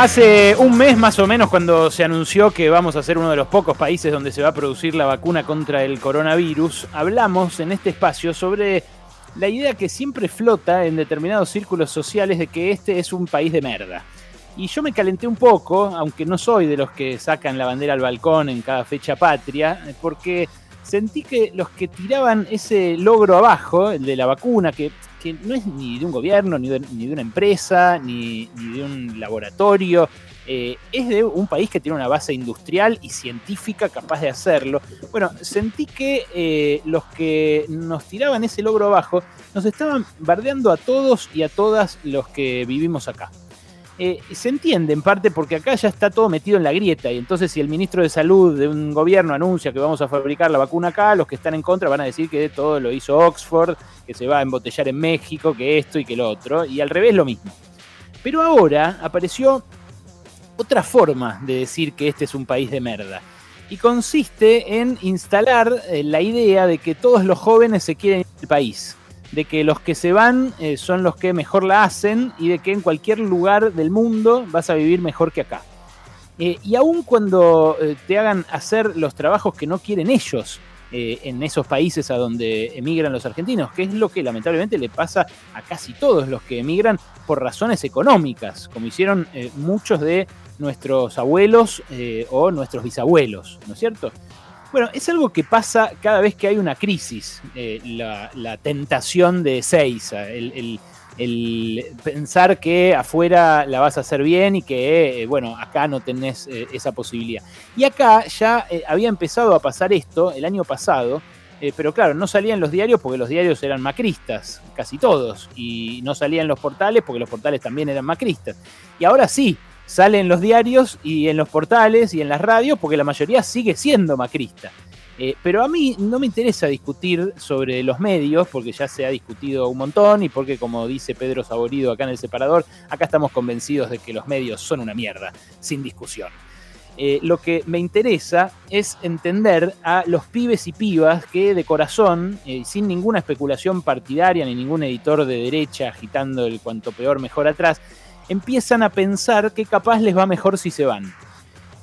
Hace un mes más o menos cuando se anunció que vamos a ser uno de los pocos países donde se va a producir la vacuna contra el coronavirus, hablamos en este espacio sobre la idea que siempre flota en determinados círculos sociales de que este es un país de merda. Y yo me calenté un poco, aunque no soy de los que sacan la bandera al balcón en cada fecha patria, porque sentí que los que tiraban ese logro abajo, el de la vacuna, que, no es ni de un gobierno, ni de, una empresa, ni, de un laboratorio, eh, es de un país que tiene una base industrial y científica capaz de hacerlo. Bueno, sentí que eh, los que nos tiraban ese logro abajo nos estaban bardeando a todos y a todas los que vivimos acá. Eh, se entiende en parte porque acá ya está todo metido en la grieta y entonces si el ministro de salud de un gobierno anuncia que vamos a fabricar la vacuna acá, los que están en contra van a decir que todo lo hizo Oxford, que se va a embotellar en México, que esto y que lo otro, y al revés lo mismo. Pero ahora apareció otra forma de decir que este es un país de merda. Y consiste en instalar eh, la idea de que todos los jóvenes se quieren ir del país de que los que se van eh, son los que mejor la hacen y de que en cualquier lugar del mundo vas a vivir mejor que acá. Eh, y aun cuando eh, te hagan hacer los trabajos que no quieren ellos en esos países a donde emigran los argentinos, que es lo que lamentablemente le pasa a casi todos los que emigran por razones económicas, como hicieron muchos de nuestros abuelos o nuestros bisabuelos, ¿no es cierto? Bueno, es algo que pasa cada vez que hay una crisis, eh, la, tentación de seis, el, pensar que afuera la vas a hacer bien y que, eh, bueno, acá no tenés eh, esa posibilidad. Y acá ya había empezado a pasar esto el año pasado, pero claro, no salían los diarios porque los diarios eran macristas, casi todos, y no salían los portales porque los portales también eran macristas. Y ahora sí, sale en los diarios y en los portales y en las radios porque la mayoría sigue siendo macrista. Eh, pero a mí no me interesa discutir sobre los medios porque ya se ha discutido un montón y porque como dice Pedro Saborido acá en el separador, acá estamos convencidos de que los medios son una mierda, sin discusión. Eh, lo que me interesa es entender a los pibes y pibas que de corazón, eh, sin ninguna especulación partidaria ni ningún editor de derecha agitando el cuanto peor mejor atrás, empiezan a pensar que capaz les va mejor si se van.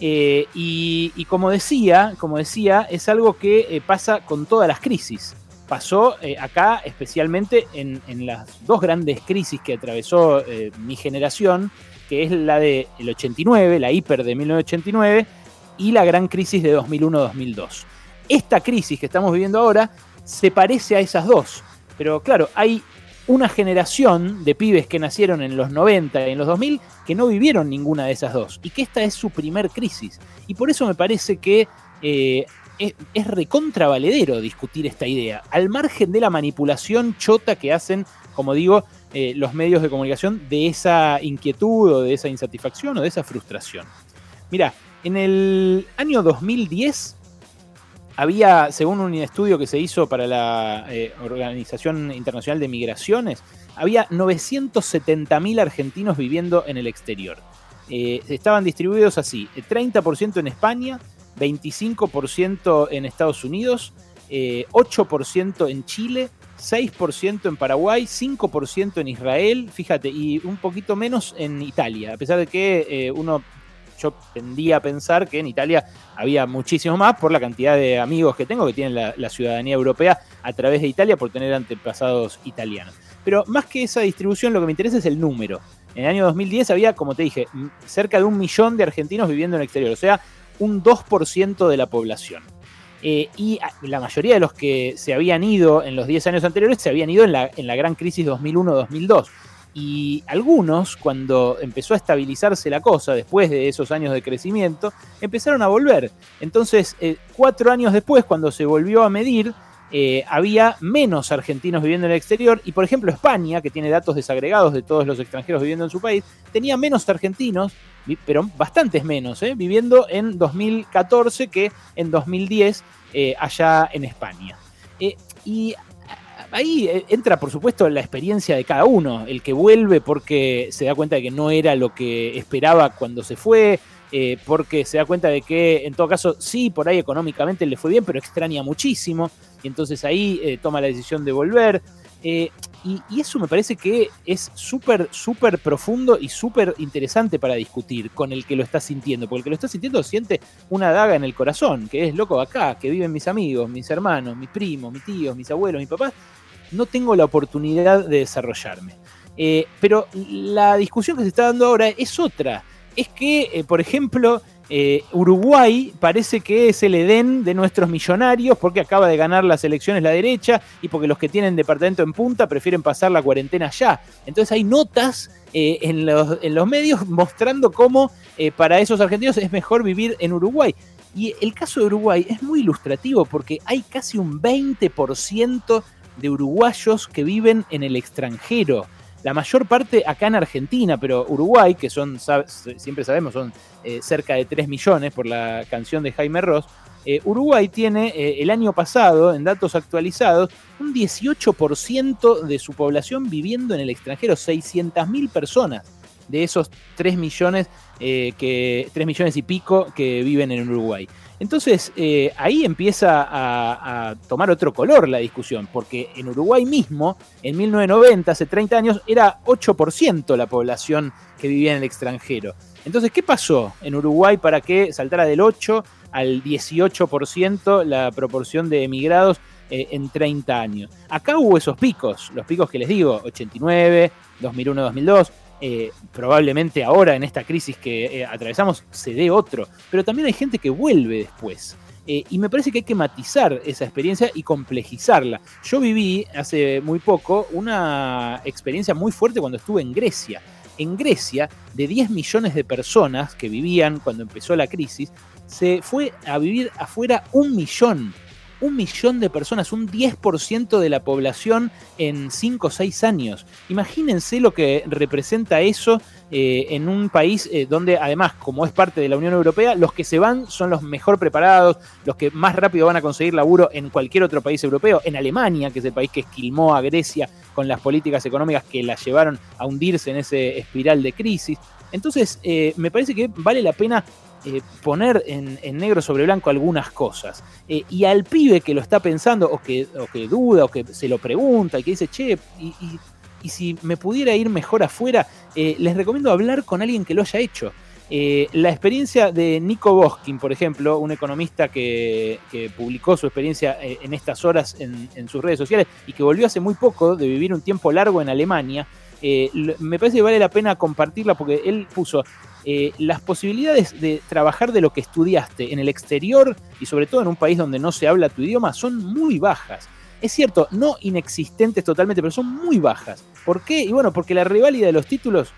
Eh, y, como decía, como decía, es algo que eh, pasa con todas las crisis. Pasó eh, acá especialmente en, las dos grandes crisis que atravesó mi generación, que es la del 89, la hiper de 1989, y la gran crisis de 2001-2002. Esta crisis que estamos viviendo ahora se parece a esas dos, pero claro, hay una generación de pibes que nacieron en los 90 y en los 2000 que no vivieron ninguna de esas dos y que esta es su primer crisis. Y por eso me parece que eh, es, recontravaledero discutir esta idea, al margen de la manipulación chota que hacen, como digo, eh, los medios de comunicación de esa inquietud o de esa insatisfacción o de esa frustración. Mira, en el año 2010 había, según un estudio que se hizo para la eh, Organización Internacional de Migraciones, había 970.000 argentinos viviendo en el exterior. Eh, estaban distribuidos así, 30% eh, en España, 25% en Estados Unidos, 8% en Chile, 6% en Paraguay, 5% en Israel, fíjate, y un poquito menos en Italia, a pesar de que uno yo tendía a pensar que en Italia había muchísimo más por la cantidad de amigos que tengo que tienen la, ciudadanía europea a través de Italia por tener antepasados italianos. Pero más que esa distribución, lo que me interesa es el número. En el año 2010 había, como te dije, cerca de un millón de argentinos viviendo en el exterior, o sea, un 2% de la población. Eh, y la mayoría de los que se habían ido en los 10 años anteriores se habían ido en la, en la gran crisis 2001-2002. Y algunos, cuando empezó a estabilizarse la cosa, después de esos años de crecimiento, empezaron a volver. Entonces, eh, cuatro años después, cuando se volvió a medir, eh, había menos argentinos viviendo en el exterior y por ejemplo España, que tiene datos desagregados de todos los extranjeros viviendo en su país, tenía menos argentinos, pero bastantes menos, eh, viviendo en 2014 que en 2010 allá en España. y ahí eh, entra, por supuesto, la experiencia de cada uno. El que vuelve porque se da cuenta de que no era lo que esperaba cuando se fue, eh, porque se da cuenta de que, en todo caso, sí, por ahí económicamente le fue bien, pero extraña muchísimo, y entonces ahí eh, toma la decisión de volver. Y, eso me parece que es súper, súper profundo y súper interesante para discutir con el que lo está sintiendo, porque el que lo está sintiendo siente una daga en el corazón, que es loco acá, que viven mis amigos, mis hermanos, mis primos, mis tíos, mis abuelos, mis papás, no tengo la oportunidad de desarrollarme. pero la discusión que se está dando ahora es otra. Es que, por ejemplo, eh, Uruguay parece que es el Edén de nuestros millonarios porque acaba de ganar las elecciones la derecha y porque los que tienen departamento en punta prefieren pasar la cuarentena ya. Entonces hay notas eh, en, los, medios mostrando cómo eh, para esos argentinos es mejor vivir en Uruguay. Y el caso de Uruguay es muy ilustrativo porque hay casi un 20% de uruguayos que viven en el extranjero la mayor parte acá en Argentina, pero Uruguay, que son, siempre sabemos, son eh, cerca de 3 millones por la canción de Jaime Ross, eh, Uruguay tiene eh, el año pasado, en datos actualizados, un 18% de su población viviendo en el extranjero, 600.000 personas de esos 3 millones, que, 3 millones y pico que viven en Uruguay. Entonces, ahí empieza a, a, tomar otro color la discusión, porque en Uruguay mismo, en 1990, hace 30 años, era 8% la población que vivía en el extranjero. Entonces, ¿qué pasó en Uruguay para que saltara del 8 al 18% la proporción de emigrados eh, en 30 años? Acá hubo esos picos, los picos que les digo, 89, 2001, 2002. Probablemente ahora en esta crisis que eh, atravesamos se dé otro, pero también hay gente que vuelve después. Eh, y me parece que hay que matizar esa experiencia y complejizarla. Yo viví hace muy poco una experiencia muy fuerte cuando estuve en Grecia en Grecia, de 10 millones de personas que vivían cuando empezó la crisis, se fue a vivir afuera un millón un millón de personas, un 10% de la población en 5 o 6 años. Imagínense lo que representa eso eh, en un país eh, donde además, como es parte de la Unión Europea, los que se van son los mejor preparados, los que más rápido van a conseguir laburo en cualquier otro país europeo, en Alemania, que es el país que esquilmó a Grecia con las políticas económicas que la llevaron a hundirse en ese espiral de crisis. Entonces, eh, me parece que vale la pena eh, poner en, negro sobre blanco algunas cosas. Eh, y al pibe que lo está pensando, o que, que duda, o que se lo pregunta, y que dice, che, y, si me pudiera ir mejor afuera, eh, les recomiendo hablar con alguien que lo haya hecho. la experiencia de Nico Boskin, por ejemplo, un economista que, publicó su experiencia en estas horas en, sus redes sociales y que volvió hace muy poco de vivir un tiempo largo en Alemania, me parece que vale la pena compartirla porque él puso, eh, las posibilidades de trabajar de lo que estudiaste en el exterior y sobre todo en un país donde no se habla tu idioma son muy bajas. Es cierto, no inexistentes totalmente, pero son muy bajas. ¿Por qué? Y bueno, porque la reválida de los títulos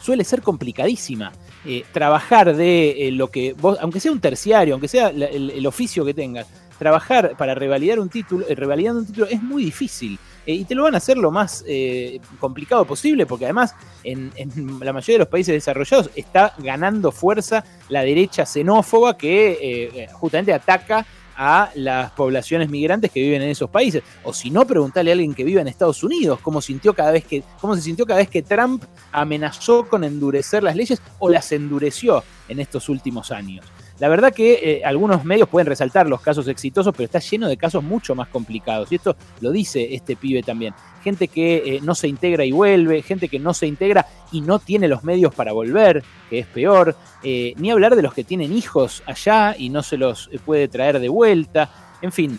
suele ser complicadísima. Eh, trabajar de eh, lo que vos, aunque sea un terciario, aunque sea el, oficio que tengas, trabajar para revalidar un título, revalidando un título es muy difícil. Eh, y te lo van a hacer lo más eh, complicado posible, porque además en, la mayoría de los países desarrollados está ganando fuerza la derecha xenófoba que eh, justamente ataca a las poblaciones migrantes que viven en esos países. O si no, preguntarle a alguien que vive en Estados Unidos cómo, sintió cada vez que, cómo se sintió cada vez que Trump amenazó con endurecer las leyes o las endureció en estos últimos años. La verdad que eh, algunos medios pueden resaltar los casos exitosos, pero está lleno de casos mucho más complicados. Y esto lo dice este pibe también. Gente que eh, no se integra y vuelve, gente que no se integra y no tiene los medios para volver, que es peor. Eh, ni hablar de los que tienen hijos allá y no se los puede traer de vuelta. En fin,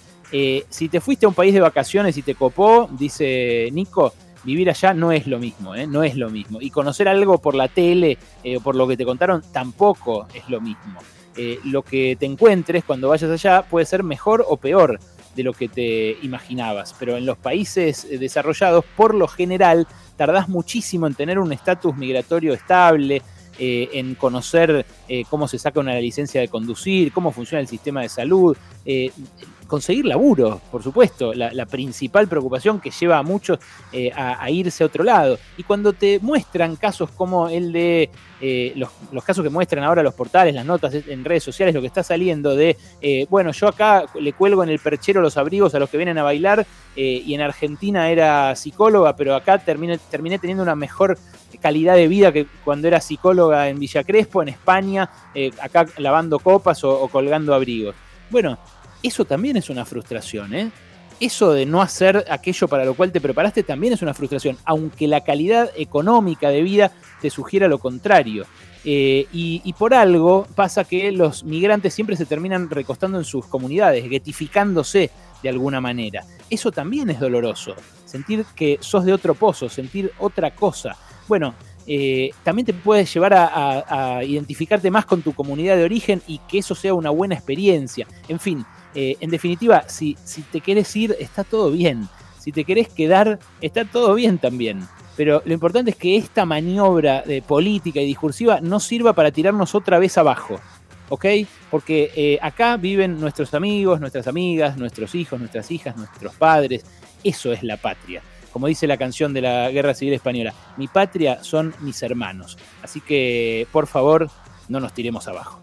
si te fuiste a un país de vacaciones y te copó, dice Nico, vivir allá no es lo mismo, no es lo mismo. Y conocer algo por la tele o por lo que te contaron tampoco es lo mismo. Eh, lo que te encuentres cuando vayas allá puede ser mejor o peor de lo que te imaginabas. Pero en los países eh, desarrollados, por lo general, tardás muchísimo en tener un estatus migratorio estable, eh, en conocer cómo se saca una licencia de conducir, cómo funciona el sistema de salud, conseguir laburo, por supuesto, la, principal preocupación que lleva a muchos eh, a, irse a otro lado. Y cuando te muestran casos como el de eh, los, casos que muestran ahora los portales, las notas en redes sociales, lo que está saliendo de, eh, bueno, yo acá le cuelgo en el perchero los abrigos a los que vienen a bailar y en Argentina era psicóloga, pero acá terminé, terminé teniendo una mejor calidad de vida que cuando era psicóloga en Villa Crespo, en España, acá lavando copas o colgando abrigos. Bueno, eso también es una frustración, ¿eh? eso de no hacer aquello para lo cual te preparaste también es una frustración, aunque la calidad económica de vida te sugiera lo contrario. Eh, y, por algo pasa que los migrantes siempre se terminan recostando en sus comunidades, getificándose de alguna manera. Eso también es doloroso, sentir que sos de otro pozo, sentir otra cosa. Bueno, eh, también te puede llevar a, identificarte más con tu comunidad de origen y que eso sea una buena experiencia. En fin, eh, en definitiva, si, si te querés ir, está todo bien. Si te querés quedar, está todo bien también. Pero lo importante es que esta maniobra de política y discursiva no sirva para tirarnos otra vez abajo. ¿Ok? Porque eh, acá viven nuestros amigos, nuestras amigas, nuestros hijos, nuestras hijas, nuestros padres. Eso es la patria. Como dice la canción de la Guerra Civil Española, mi patria son mis hermanos. Así que, por favor, no nos tiremos abajo.